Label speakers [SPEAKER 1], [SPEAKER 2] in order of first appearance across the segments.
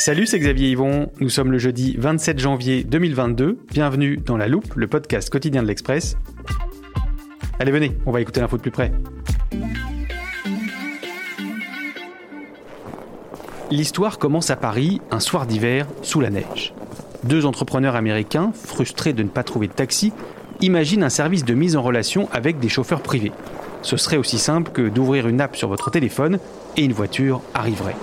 [SPEAKER 1] Salut, c'est Xavier Yvon. Nous sommes le jeudi 27 janvier 2022. Bienvenue dans La Loupe, le podcast quotidien de l'Express. Allez, venez, on va écouter l'info de plus près. L'histoire commence à Paris, un soir d'hiver, sous la neige. Deux entrepreneurs américains, frustrés de ne pas trouver de taxi, imaginent un service de mise en relation avec des chauffeurs privés. Ce serait aussi simple que d'ouvrir une app sur votre téléphone et une voiture arriverait.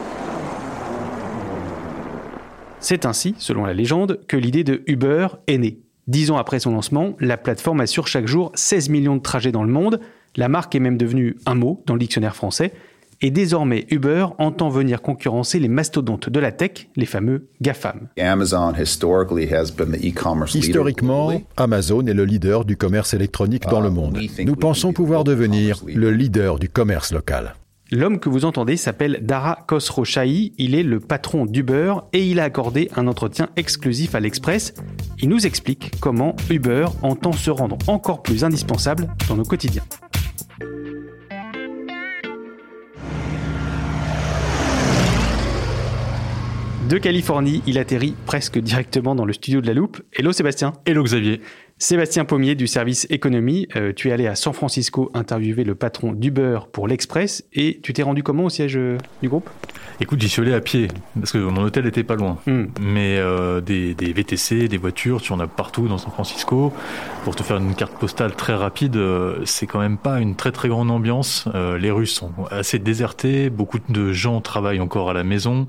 [SPEAKER 1] C'est ainsi, selon la légende, que l'idée de Uber est née. Dix ans après son lancement, la plateforme assure chaque jour 16 millions de trajets dans le monde. La marque est même devenue un mot dans le dictionnaire français. Et désormais, Uber entend venir concurrencer les mastodontes de la tech, les fameux GAFAM.
[SPEAKER 2] Amazon historically has been the e-commerce leader
[SPEAKER 3] Historiquement. Amazon est le leader du commerce électronique dans le monde. Nous pensons pouvoir devenir le leader du commerce local.
[SPEAKER 1] L'homme que vous entendez s'appelle Dara Khosrowshahi, il est le patron d'Uber et il a accordé un entretien exclusif à l'Express. Il nous explique comment Uber entend se rendre encore plus indispensable dans nos quotidiens. De Californie, il atterrit presque directement dans le studio de la Loupe. Hello Sébastien.
[SPEAKER 4] Hello Xavier.
[SPEAKER 1] Sébastien Pommier du service économie, euh, tu es allé à San Francisco interviewer le patron d'Uber pour l'Express et tu t'es rendu comment au siège euh, du groupe?
[SPEAKER 4] Écoute, j'y suis allé à pied parce que mon hôtel était pas loin.
[SPEAKER 1] Hmm.
[SPEAKER 4] Mais euh, des, des VTC, des voitures, tu en as partout dans San Francisco. Pour te faire une carte postale très rapide, c'est quand même pas une très très grande ambiance. Les rues sont assez désertées, beaucoup de gens travaillent encore à la maison.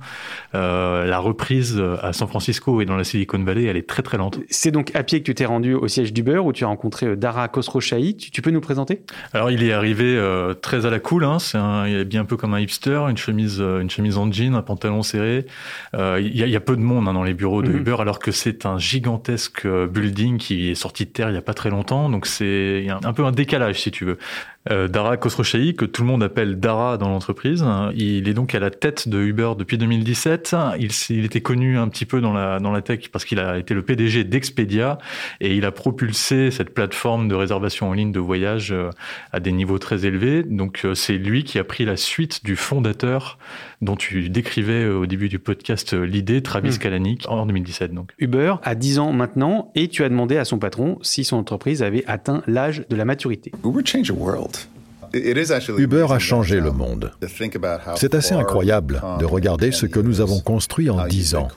[SPEAKER 4] La reprise à San Francisco et dans la Silicon Valley, elle est très très lente.
[SPEAKER 1] C'est donc à pied que tu t'es rendu au siège d'Uber où tu as rencontré euh, Dara Khosrowshahi. Tu, tu peux nous présenter?
[SPEAKER 4] Alors il est arrivé euh, très à la cool, hein. c'est un, il est bien un peu comme un hipster, une chemise, euh, une chemise en jean, un pantalon serré. Euh, il, y a, il y a peu de monde hein, dans les bureaux de
[SPEAKER 1] Mhm.
[SPEAKER 4] Uber, alors que c'est un gigantesque building qui est sorti de terre il y a pas très longtemps, donc c'est un, un peu un décalage si tu veux. Euh, Dara Khosrowshahi, que tout le monde appelle Dara dans l'entreprise, hein, il est donc à la tête de Uber depuis 2017. Il, était connu un petit peu dans la, dans la tech parce qu'il a été le PDG d'Expedia et il a propulsé cette plateforme de réservation en ligne de voyage euh, à des niveaux très élevés. Donc euh, c'est lui qui a pris la suite du fondateur dont tu décrivais euh, au début du podcast euh, l'idée, Travis
[SPEAKER 1] Hmm.
[SPEAKER 4] Kalanick, en 2017 donc.
[SPEAKER 1] Uber a 10 ans maintenant et tu as demandé à son patron si son entreprise avait atteint l'âge de la maturité.
[SPEAKER 2] Uber changed the world. It is actually
[SPEAKER 3] Uber a changé le monde. C'est assez incroyable de regarder
[SPEAKER 2] in
[SPEAKER 3] ce
[SPEAKER 2] 10
[SPEAKER 3] que nous avons
[SPEAKER 2] years,
[SPEAKER 3] construit en 10 ans,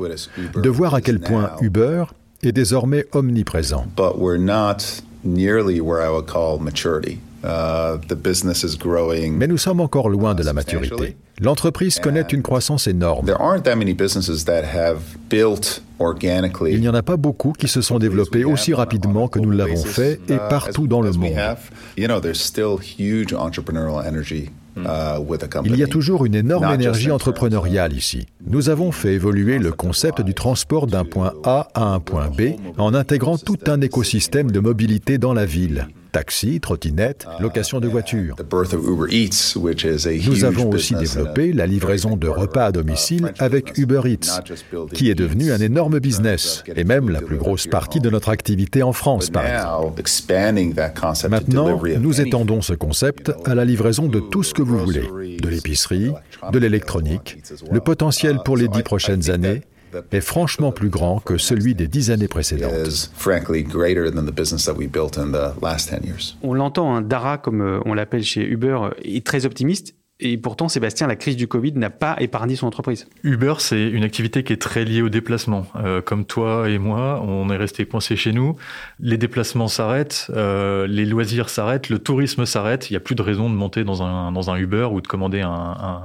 [SPEAKER 3] de voir à quel point. Uber est désormais omniprésent.
[SPEAKER 2] But we're not nearly where I would call maturity. Uh, the business is growing.
[SPEAKER 3] Mais nous sommes encore loin de la maturité. L'entreprise connaît une croissance énorme.
[SPEAKER 2] There aren't that many businesses that have built organically.
[SPEAKER 3] Il n'y en a pas beaucoup qui se sont développés aussi rapidement que nous l'avons fait et partout dans le monde.
[SPEAKER 2] Uh, the company.
[SPEAKER 3] Il y a toujours une énorme énergie entrepreneuriale ici. Nous avons fait évoluer le concept du transport d'un point A à un point B en intégrant tout un écosystème de mobilité dans la ville. Taxi, trottinette, location de voitures. Nous avons aussi développé la livraison de repas à domicile avec Uber Eats, qui est devenu un énorme business et même la plus grosse partie de notre activité en France, par exemple. Maintenant, nous étendons ce concept à la livraison de tout ce que vous voulez, de l'épicerie, de l'électronique. Le potentiel pour les dix prochaines années est franchement plus grand que celui des dix années précédentes.
[SPEAKER 2] is frankly greater than the business that we built in the last 10 years.
[SPEAKER 1] On l'entend, hein, Dara, comme euh, on l'appelle chez Uber, euh, est très optimiste. Et pourtant, Sébastien, la crise du Covid n'a pas épargné son entreprise.
[SPEAKER 4] Uber, c'est une activité qui est très liée au déplacement. Euh, comme toi et moi, on est resté coincés chez nous. Les déplacements s'arrêtent, euh, les loisirs s'arrêtent, le tourisme s'arrête. Il n'y a plus de raison de monter dans un, dans un Uber ou de commander un,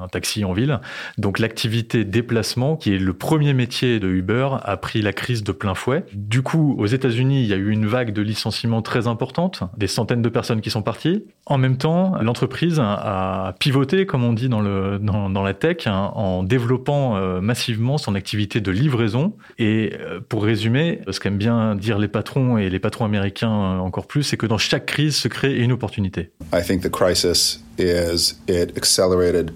[SPEAKER 4] un taxi en ville. Donc l'activité déplacement, qui est le premier métier de Uber, a pris la crise de plein fouet. Du coup, aux États-Unis, il y a eu une vague de licenciements très importante, des centaines de personnes qui sont parties. En même temps, l'entreprise a pivoté, comme on dit dans, le, dans, dans la tech, hein, en développant euh, massivement son activité de livraison. Et euh, pour résumer, ce qu'aiment bien dire les patrons et les patrons américains euh, encore plus, c'est que dans chaque crise se crée une opportunité.
[SPEAKER 2] I think the crisis is it accelerated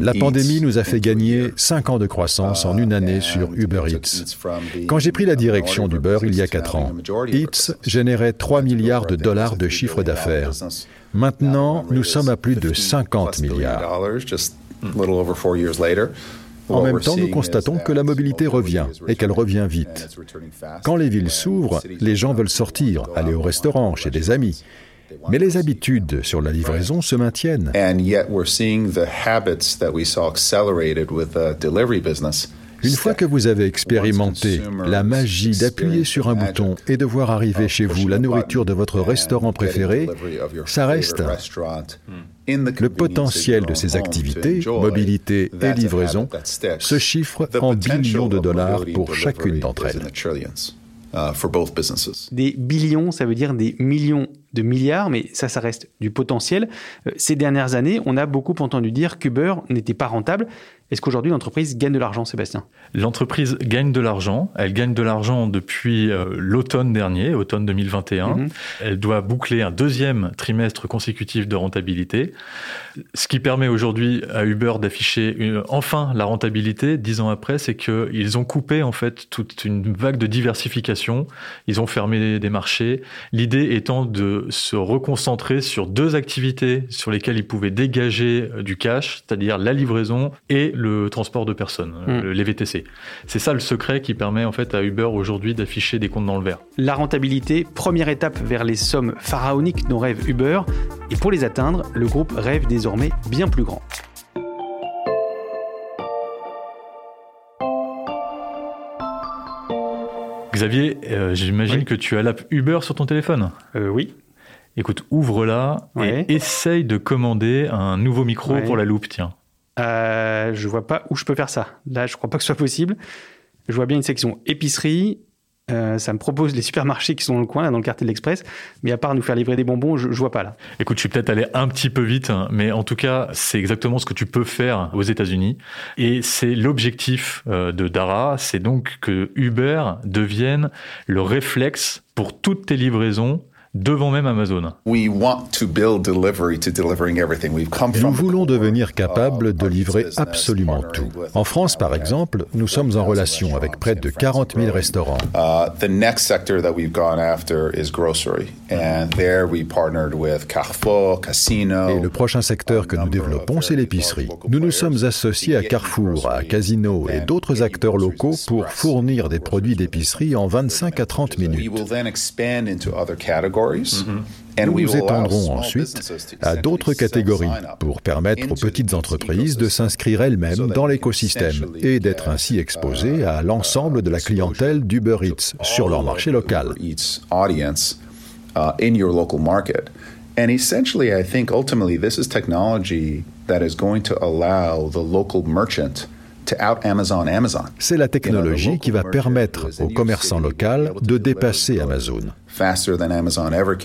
[SPEAKER 3] la pandémie nous a fait gagner 5 ans de croissance en une année sur Uber Eats. Quand j'ai pris la direction d'Uber il y a 4 ans, Eats générait 3 milliards de dollars de chiffre d'affaires. Maintenant, nous sommes à plus de 50 milliards. En même temps, nous constatons que la mobilité revient et qu'elle revient vite. Quand les villes s'ouvrent, les gens veulent sortir, aller au restaurant, chez des amis. Mais les habitudes sur la livraison se maintiennent. Une fois que vous avez expérimenté la magie d'appuyer sur un bouton et de voir arriver chez vous la nourriture de votre restaurant préféré, ça reste le potentiel de ces activités, mobilité et livraison, se chiffre en billions de dollars pour chacune d'entre elles.
[SPEAKER 1] Des billions, ça veut dire des millions de milliards, mais ça, ça reste du potentiel. Euh, ces dernières années, on a beaucoup entendu dire qu'Uber n'était pas rentable. Est-ce qu'aujourd'hui l'entreprise gagne de l'argent, Sébastien?
[SPEAKER 4] L'entreprise gagne de l'argent. Elle gagne de l'argent depuis euh, l'automne dernier, automne 2021. Mhm. Elle doit boucler un deuxième trimestre consécutif de rentabilité, ce qui permet aujourd'hui à Uber d'afficher enfin la rentabilité. Dix ans après, c'est qu'ils ont coupé en fait toute une vague de diversification. Ils ont fermé des marchés. L'idée étant de se reconcentrer sur deux activités sur lesquelles ils pouvaient dégager euh, du cash, c'est-à-dire la livraison et le transport de personnes, hmm. les VTC. C'est ça le secret qui permet en fait à Uber aujourd'hui d'afficher des comptes dans le vert.
[SPEAKER 1] La rentabilité, première étape vers les sommes pharaoniques dont rêve Uber, et pour les atteindre, le groupe rêve désormais bien plus grand.
[SPEAKER 4] Xavier, euh, j'imagine que tu as l'app Uber sur ton téléphone?
[SPEAKER 1] Euh, oui.
[SPEAKER 4] Écoute, ouvre-la et essaye de commander un nouveau micro pour la loupe, tiens.
[SPEAKER 1] Euh, je vois pas où je peux faire ça. Là, je crois pas que ce soit possible. Je vois bien une section épicerie. Euh, ça me propose les supermarchés qui sont dans le coin, dans le quartier de l'Express. Mais à part nous faire livrer des bonbons, je, je vois pas là.
[SPEAKER 4] Écoute, je suis peut-être allé un petit peu vite, hein, mais en tout cas, c'est exactement ce que tu peux faire aux États-Unis. Et c'est l'objectif euh, de Dara, c'est donc que Uber devienne le réflexe pour toutes tes livraisons devant même Amazon.
[SPEAKER 3] Nous voulons devenir capables de livrer absolument tout. En France, par exemple, nous sommes en relation avec près de 40 000 restaurants. Et le prochain secteur que nous développons, c'est l'épicerie. Nous nous sommes associés à Carrefour, à Casino et d'autres acteurs locaux pour fournir des produits d'épicerie en 25 à 30 minutes. Mm-hmm. Nous nous étendrons ensuite à d'autres catégories pour permettre aux petites entreprises de s'inscrire elles-mêmes dans l'écosystème et d'être ainsi exposées à l'ensemble de la clientèle d'Uber Eats sur leur marché local. And essentially, I think ultimately this is technology that is going to allow the local merchant c'est la technologie qui va permettre au commerçant local de dépasser Amazon.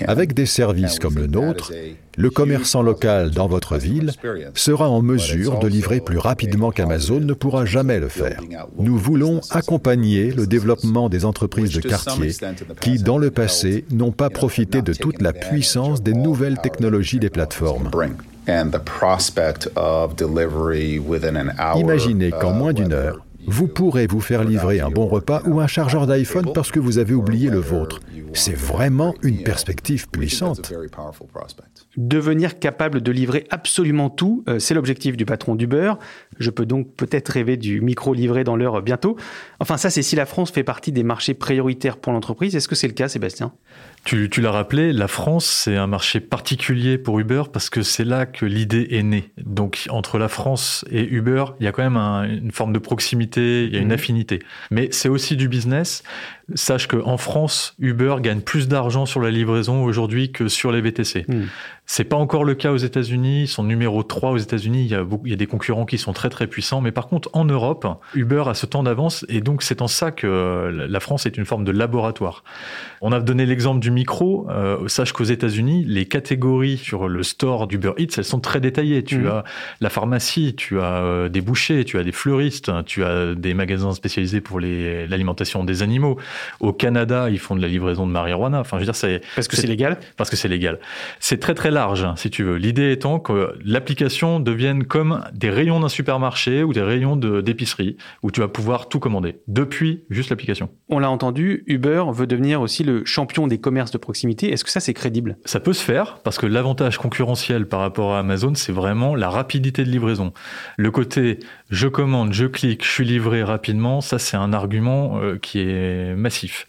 [SPEAKER 3] Avec des services comme le nôtre, le commerçant local dans votre ville sera en mesure de livrer plus rapidement qu'Amazon ne pourra jamais le faire. Nous voulons accompagner le développement des entreprises de quartier qui, dans le passé, n'ont pas profité de toute la puissance des nouvelles technologies des plateformes. Imaginez qu'en moins d'une heure, vous pourrez vous faire livrer un bon repas ou un chargeur d'iPhone parce que vous avez oublié le vôtre. C'est vraiment une perspective puissante.
[SPEAKER 1] Devenir capable de livrer absolument tout, euh, c'est l'objectif du patron d'Uber. Je peux donc peut-être rêver du micro livré dans l'heure bientôt. Enfin, ça, c'est si la France fait partie des marchés prioritaires pour l'entreprise. Est-ce que c'est le cas, Sébastien?
[SPEAKER 4] Tu, tu l'as rappelé, la France, c'est un marché particulier pour Uber parce que c'est là que l'idée est née. Donc, entre la France et Uber, il y a quand même une forme de proximité, il y a une mmh. affinité. Mais c'est aussi du business. Sache qu'en France, Uber gagne plus d'argent sur la livraison aujourd'hui que sur les VTC. Hmm. C'est pas encore le cas aux États-Unis. Ils sont numéro 3 aux États-Unis. Il y, a il y a des concurrents qui sont très très puissants. Mais par contre, en Europe, Uber a ce temps d'avance. Et donc, c'est en ça que la France est une forme de laboratoire. On a donné l'exemple du micro. Euh, sache qu'aux États-Unis, les catégories sur le store d'Uber Eats, elles sont très détaillées. Tu hmm. as la pharmacie, tu as euh, des bouchers, tu as des fleuristes, tu as des magasins spécialisés pour l'alimentation des animaux. Au Canada, ils font de la livraison de marijuana. Enfin, je veux dire, c'est
[SPEAKER 1] parce que c'est légal.
[SPEAKER 4] Parce que c'est légal. C'est très très large, hein, si tu veux. L'idée étant que l'application devienne comme des rayons d'un supermarché ou des rayons d'épicerie où tu vas pouvoir tout commander depuis juste l'application.
[SPEAKER 1] On l'a entendu, Uber veut devenir aussi le champion des commerces de proximité. Est-ce que ça c'est crédible?
[SPEAKER 4] Ça peut se faire parce que l'avantage concurrentiel par rapport à Amazon, c'est vraiment la rapidité de livraison. Le côté je commande, je clique, je suis livré rapidement, ça c'est un argument euh, qui est massif.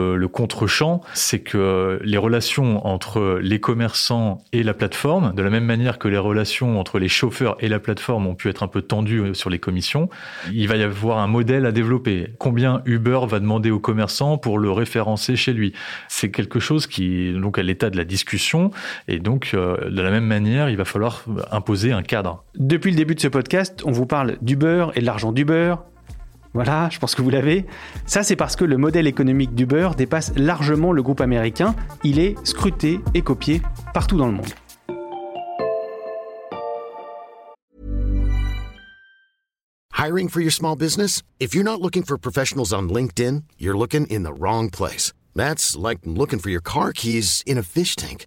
[SPEAKER 4] Euh, le contre-champ, c'est que les relations entre les commerçants et la plateforme, de la même manière que les relations entre les chauffeurs et la plateforme ont pu être un peu tendues euh, sur les commissions, il va y avoir un modèle à développer. Combien Uber va demander aux commerçants pour le référencer chez lui? C'est quelque chose qui est donc à l'état de la discussion et donc de la même manière, il va falloir imposer un cadre.
[SPEAKER 1] Depuis le début de ce podcast, on vous parle du beurre et de l'argent du beurre. Voilà, je pense que vous l'avez. Ça, c'est parce que le modèle économique du beurre dépasse largement le groupe américain. Il est scruté et copié partout dans le monde.
[SPEAKER 5] Hiring for your small business? If you're not looking for professionals on LinkedIn, you're looking in the wrong place. That's like looking for your car keys in a fish tank.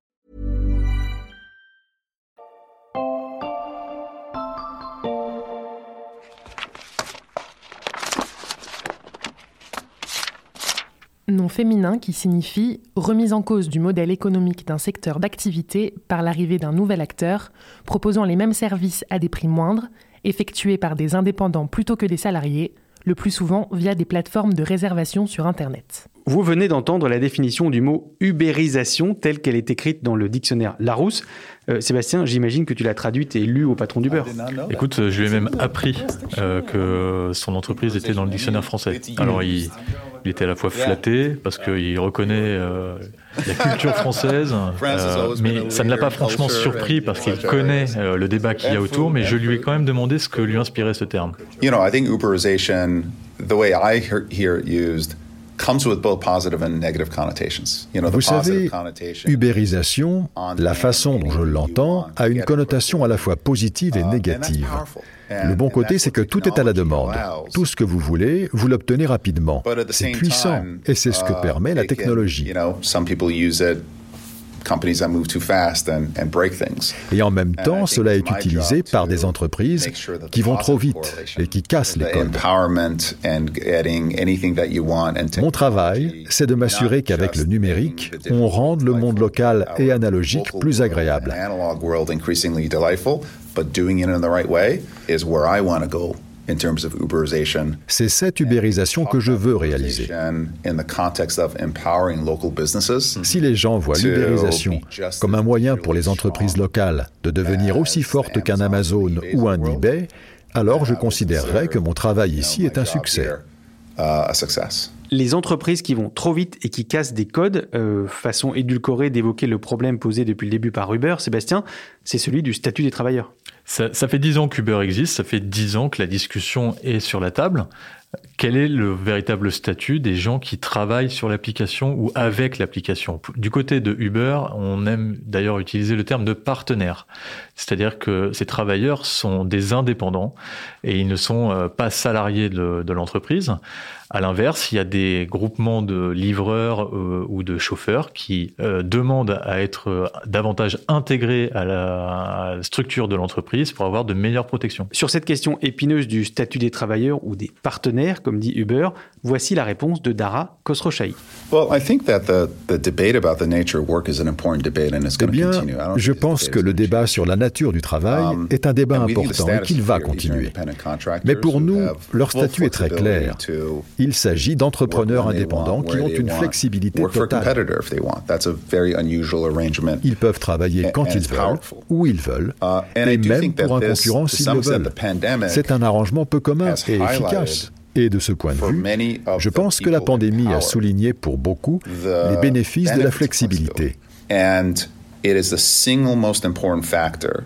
[SPEAKER 6] Nom féminin qui signifie remise en cause du modèle économique d'un secteur d'activité par l'arrivée d'un nouvel acteur proposant les mêmes services à des prix moindres, effectués par des indépendants plutôt que des salariés, le plus souvent via des plateformes de réservation sur Internet.
[SPEAKER 1] Vous venez d'entendre la définition du mot ubérisation telle qu'elle est écrite dans le dictionnaire Larousse. Euh, Sébastien, j'imagine que tu l'as traduite et lue au patron du beurre.
[SPEAKER 4] Écoute, euh, je lui ai même appris euh, que son entreprise était dans le dictionnaire français. Alors il, il était à la fois flatté parce qu'il reconnaît euh, la culture française, euh, mais ça ne l'a pas franchement surpris parce qu'il connaît euh, le débat qu'il y a autour, mais je lui ai quand même demandé ce que lui inspirait ce terme.
[SPEAKER 2] You know, I think Uberization, the way I hear it used, comes with both positive and negative connotations.
[SPEAKER 3] You know, Vous savez, ubérisation, la façon dont je l'entends, a une connotation à la fois positive et uh, négative. Le bon côté, c'est que tout est à la demande. Tout ce que vous voulez, vous l'obtenez rapidement. C'est puissant et c'est ce que uh, permet la technologie. Et en même temps, cela est utilisé par des entreprises qui vont trop vite et qui cassent les codes. Mon travail, c'est de m'assurer qu'avec le numérique, on rende le monde local et analogique plus agréable. C'est cette ubérisation que je veux réaliser. Si les gens voient l'ubérisation comme un moyen pour les entreprises locales de devenir aussi fortes qu'un Amazon ou un eBay, alors je considérerais que mon travail ici est un succès.
[SPEAKER 1] Uh, les entreprises qui vont trop vite et qui cassent des codes, euh, façon édulcorée d'évoquer le problème posé depuis le début par Uber, Sébastien, c'est celui du statut des travailleurs.
[SPEAKER 4] Ça, fait dix ans qu'Uber existe, ça fait dix ans que la discussion est sur la table. Quel est le véritable statut des gens qui travaillent sur l'application ou avec l'application? Du côté de Uber, on aime d'ailleurs utiliser le terme de partenaire. C'est-à-dire que ces travailleurs sont des indépendants et ils ne sont euh, pas salariés de, l'entreprise. À l'inverse, il y a des groupements de livreurs euh, ou de chauffeurs qui euh, demandent à être davantage intégrés à la, à la structure de l'entreprise pour avoir de meilleures protections.
[SPEAKER 1] Sur cette question épineuse du statut des travailleurs ou des partenaires, comme dit Uber, voici la réponse de Dara Khosrowshahi.
[SPEAKER 3] Eh bien, je pense que le débat sur la nature du travail
[SPEAKER 2] Um,
[SPEAKER 3] est un débat important et qu'il va continuer. Mais pour nous, leur statut est très clair. Il s'agit d'entrepreneurs indépendants qui ont une flexibilité totale. Ils peuvent travailler
[SPEAKER 2] And-
[SPEAKER 3] quand
[SPEAKER 2] and
[SPEAKER 3] ils
[SPEAKER 2] it's
[SPEAKER 3] veulent, où ils veulent,
[SPEAKER 2] Uh,
[SPEAKER 3] et même pour un concurrent
[SPEAKER 2] to
[SPEAKER 3] s'ils le veulent. C'est un arrangement peu commun et efficace. Et de ce point de vue, je pense que la pandémie a souligné pour beaucoup les bénéfices de la flexibilité.
[SPEAKER 2] And it is the single most important factor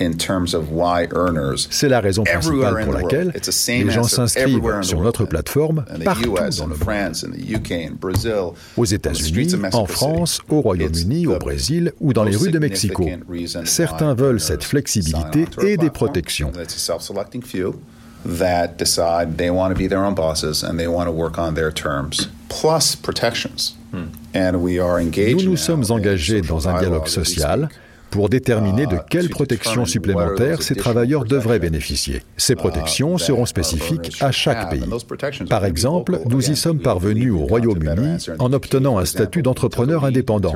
[SPEAKER 2] in terms of why earners
[SPEAKER 3] C'est la raison principale
[SPEAKER 2] in
[SPEAKER 3] pour
[SPEAKER 2] the
[SPEAKER 3] laquelle les gens s'inscrivent
[SPEAKER 2] everywhere in the
[SPEAKER 3] sur notre plateforme partout
[SPEAKER 2] US,
[SPEAKER 3] dans
[SPEAKER 2] in
[SPEAKER 3] le monde.
[SPEAKER 2] France, in the UK, in Brazil,
[SPEAKER 3] Aux États-Unis, en France, au Royaume-Uni, au Brésil ou dans les rues de Mexico. Certains veulent cette flexibilité et des protections.
[SPEAKER 2] That decide they want to be their own bosses and they want to work on their terms, plus protections. And we are engaged
[SPEAKER 3] Nous nous sommes
[SPEAKER 2] in
[SPEAKER 3] engagés dans un dialogue social pour déterminer de
[SPEAKER 2] Uh,
[SPEAKER 3] quelles
[SPEAKER 2] to
[SPEAKER 3] protections supplémentaires ces travailleurs devraient bénéficier. Ces protections
[SPEAKER 2] uh,
[SPEAKER 3] seront spécifiques à chaque pays. Par exemple, nous y sommes parvenus au Royaume-Uni en
[SPEAKER 2] the
[SPEAKER 3] obtenant un statut d'entrepreneur indépendant.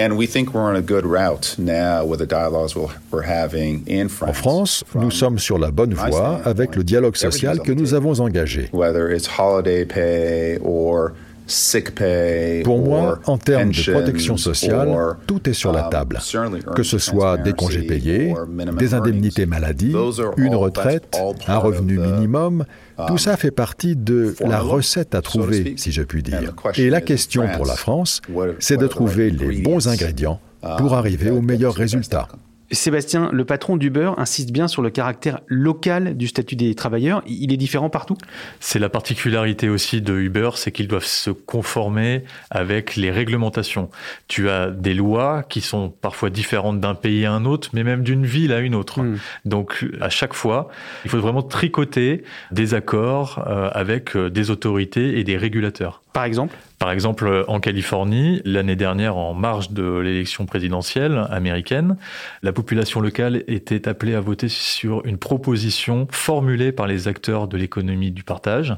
[SPEAKER 2] In terms of worker designation, which is to some extent independent contractor and more. And we think we're on a good route now with the dialogues we'll- we're having in France.
[SPEAKER 3] En France, nous sommes sur la bonne voie avec le dialogue social que nous avons engagé.
[SPEAKER 2] Sick pay
[SPEAKER 3] Pour moi, en termes de protection sociale, tout est sur la
[SPEAKER 2] um,
[SPEAKER 3] table. Que ce soit des congés payés, des indemnités maladie, une retraite, un revenu minimum, tout
[SPEAKER 2] um,
[SPEAKER 3] ça fait partie de la recette à trouver, si je puis dire. Et la question pour la France, c'est de trouver les bons ingrédients
[SPEAKER 2] uh,
[SPEAKER 3] pour arriver
[SPEAKER 2] that
[SPEAKER 3] au
[SPEAKER 2] get
[SPEAKER 1] Sébastien, le patron d'Uber insiste bien sur le caractère local du statut des travailleurs. Il est différent partout?
[SPEAKER 4] C'est la particularité aussi de Uber, c'est qu'ils doivent se conformer avec les réglementations. Tu as des lois qui sont parfois différentes d'un pays à un autre, mais même d'une ville à une autre.
[SPEAKER 1] Mm.
[SPEAKER 4] Donc à chaque fois, il faut vraiment tricoter des accords euh, avec euh, des autorités et des régulateurs.
[SPEAKER 1] Par exemple
[SPEAKER 4] en Californie, l'année dernière, en marge de l'élection présidentielle américaine, la population locale était appelée à voter sur une proposition formulée par les acteurs de l'économie du partage.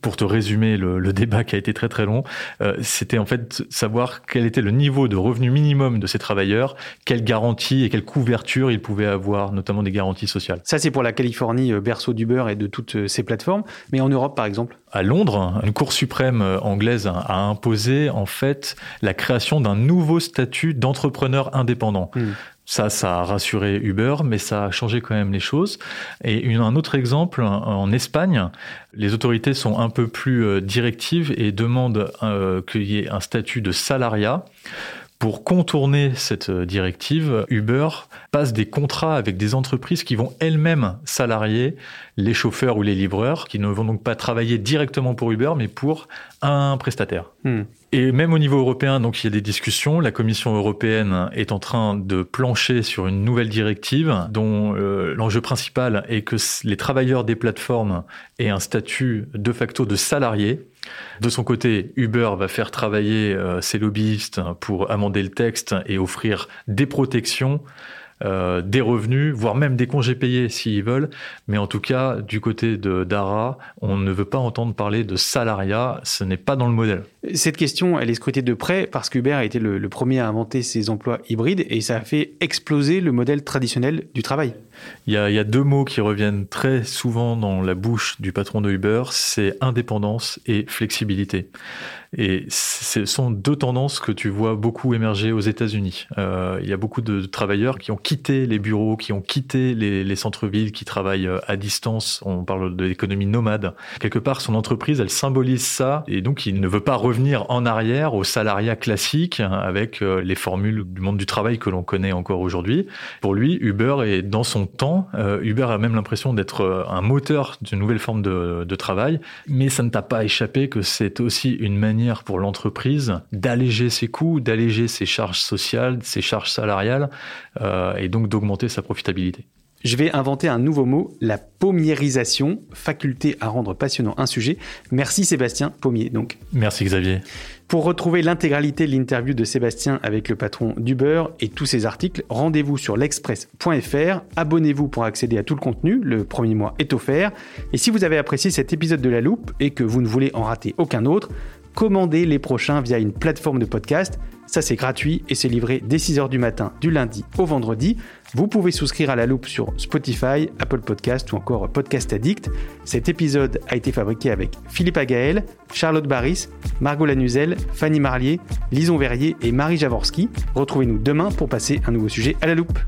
[SPEAKER 4] Pour te résumer le, le débat qui a été très très long, euh, c'était en fait savoir quel était le niveau de revenu minimum de ces travailleurs, quelles garanties et quelles couvertures ils pouvaient avoir, notamment des garanties sociales.
[SPEAKER 1] Ça, c'est pour la Californie, euh, berceau d'Uber et de toutes euh, ces plateformes. Mais en Europe, par exemple
[SPEAKER 4] À Londres, une Cour suprême anglaise a imposé en fait la création d'un nouveau statut d'entrepreneur indépendant.
[SPEAKER 1] Mm.
[SPEAKER 4] Ça, ça a rassuré Uber, mais ça a changé quand même les choses. Et un autre exemple, en Espagne, les autorités sont un peu plus euh, directives et demandent euh, qu'il y ait un statut de salariat. Pour contourner cette directive, Uber passe des contrats avec des entreprises qui vont elles-mêmes salarier les chauffeurs ou les livreurs, qui ne vont donc pas travailler directement pour Uber, mais pour un prestataire.
[SPEAKER 1] Hmm.
[SPEAKER 4] Et même au niveau européen, donc il y a des discussions. La Commission européenne est en train de plancher sur une nouvelle directive dont euh, l'enjeu principal est que les travailleurs des plateformes aient un statut de facto de salarié. De son côté, Uber va faire travailler euh, ses lobbyistes pour amender le texte et offrir des protections euh, des revenus, voire même des congés payés s'ils veulent. Mais en tout cas, du côté de Dara, on ne veut pas entendre parler de salariat, ce n'est pas dans le modèle.
[SPEAKER 1] Cette question, elle est scrutée de près parce qu'Uber a été le, le, premier à inventer ces emplois hybrides et ça a fait exploser le modèle traditionnel du travail.
[SPEAKER 4] Il y, a, deux mots qui reviennent très souvent dans la bouche du patron de Uber, c'est indépendance et flexibilité. Et ce sont deux tendances que tu vois beaucoup émerger aux États-Unis. Euh, il y a beaucoup de travailleurs qui ont quitté les bureaux, qui ont quitté les, les centres-villes, qui travaillent euh, à distance. On parle de l'économie nomade. Quelque part, son entreprise, elle symbolise ça. Et donc, il ne veut pas revenir en arrière au salariat classique hein, avec euh, les formules du monde du travail que l'on connaît encore aujourd'hui. Pour lui, Uber est dans son temps. Euh, Uber a même l'impression d'être un moteur d'une nouvelle forme de, de travail. Mais ça ne t'a pas échappé que c'est aussi une manière pour l'entreprise d'alléger ses coûts, d'alléger ses charges sociales, ses charges salariales, euh, et donc d'augmenter sa profitabilité.
[SPEAKER 1] Je vais inventer un nouveau mot, la pommiérisation, faculté à rendre passionnant un sujet. Merci Sébastien Pommier. Donc.
[SPEAKER 4] Merci Xavier.
[SPEAKER 1] Pour retrouver l'intégralité de l'interview de Sébastien avec le patron d'Uber et tous ses articles, rendez-vous sur l'express.fr. Abonnez-vous pour accéder à tout le contenu. Le premier mois est offert. Et si vous avez apprécié cet épisode de La Loupe et que vous ne voulez en rater aucun autre, commandez les prochains via une plateforme de podcast. Ça, c'est gratuit et c'est livré dès 6h du matin, du lundi au vendredi. Vous pouvez souscrire à la loupe sur Spotify, Apple Podcast ou encore Podcast Addict. Cet épisode a été fabriqué avec Philippe Agaël, Charlotte Barris, Margot Lanuzel, Fanny Marlier, Lison Verrier et Marie Javorski. Retrouvez-nous demain pour passer un nouveau sujet à la loupe.